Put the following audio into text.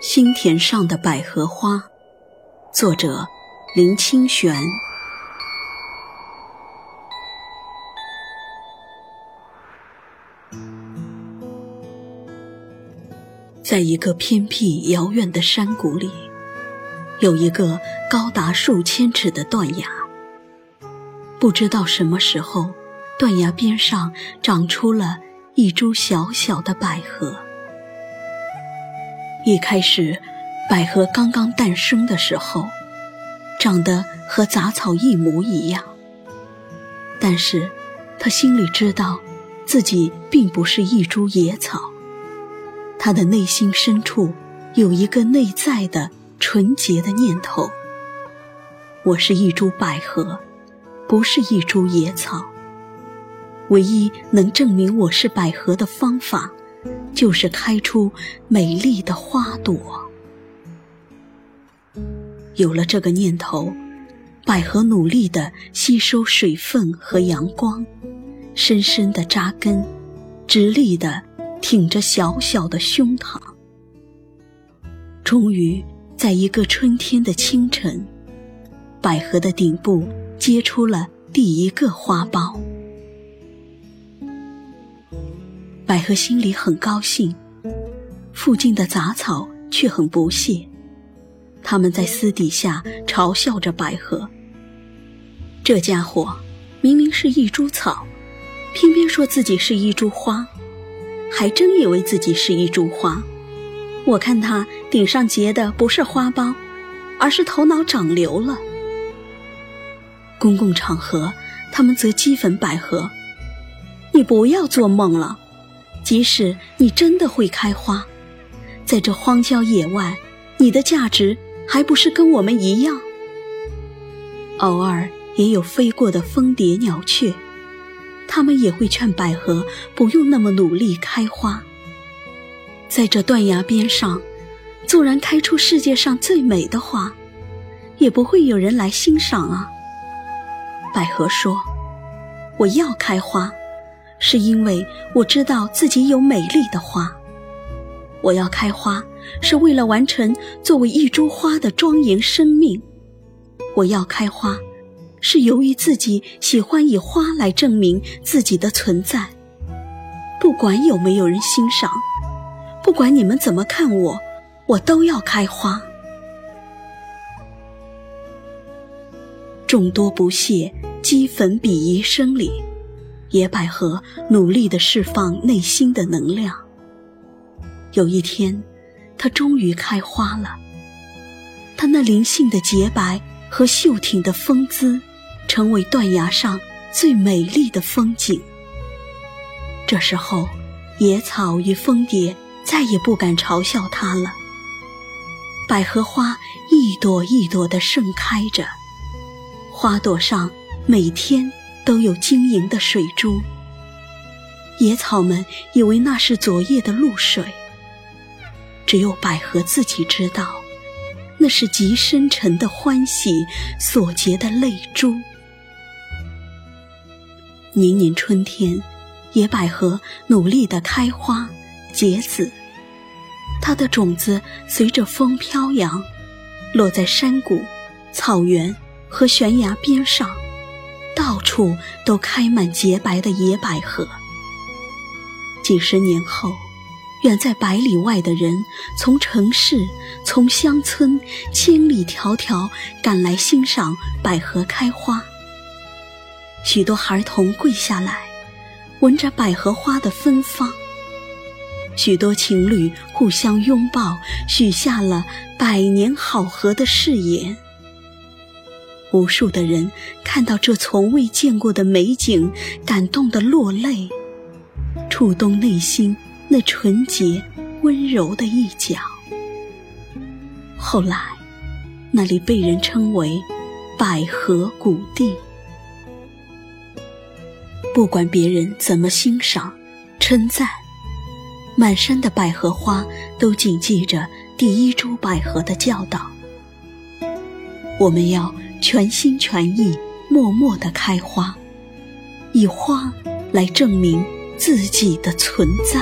心田上的百合花，作者林清玄。在一个偏僻遥远的山谷里，有一个高达数千尺的断崖。不知道什么时候，断崖边上长出了一株小小的百合。一开始，百合刚刚诞生的时候，长得和杂草一模一样。但是，他心里知道，自己并不是一株野草。他的内心深处有一个内在的纯洁的念头：我是一株百合，不是一株野草。唯一能证明我是百合的方法。就是开出美丽的花朵。有了这个念头，百合努力地吸收水分和阳光，深深地扎根，直立地挺着小小的胸膛。终于，在一个春天的清晨，百合的顶部结出了第一个花苞。百合心里很高兴，附近的杂草却很不屑。他们在私底下嘲笑着百合：“这家伙明明是一株草，偏偏说自己是一株花，还真以为自己是一株花。我看他顶上结的不是花苞，而是头脑长瘤了。”公共场合，他们则讥讽百合：“你不要做梦了。”即使你真的会开花，在这荒郊野外，你的价值还不是跟我们一样？偶尔也有飞过的蜂蝶、鸟雀，他们也会劝百合不用那么努力开花。在这断崖边上，纵然开出世界上最美的花，也不会有人来欣赏啊。百合说：“我要开花。”是因为我知道自己有美丽的花，我要开花，是为了完成作为一株花的庄严生命。我要开花，是由于自己喜欢以花来证明自己的存在。不管有没有人欣赏，不管你们怎么看我，我都要开花。众多不屑、讥讽、鄙夷声里。野百合努力地释放内心的能量。有一天，它终于开花了。它那灵性的洁白和秀挺的风姿，成为断崖上最美丽的风景。这时候，野草与蜂蝶再也不敢嘲笑它了。百合花一朵一朵地盛开着，花朵上每天。都有晶莹的水珠，野草们以为那是昨夜的露水，只有百合自己知道，那是极深沉的欢喜所结的泪珠。年年春天，野百合努力地开花结籽，它的种子随着风飘扬，落在山谷、草原和悬崖边上。到处都开满洁白的野百合。几十年后，远在百里外的人从城市、从乡村千里迢迢赶来欣赏百合开花。许多孩童跪下来，闻着百合花的芬芳。许多情侣互相拥抱，许下了百年好合的誓言。无数的人看到这从未见过的美景，感动的落泪，触动内心那纯洁温柔的一角。后来，那里被人称为“百合谷地”。不管别人怎么欣赏、称赞，满山的百合花都谨记着第一株百合的教导。我们要。全心全意默默的开花。以花来证明自己的存在。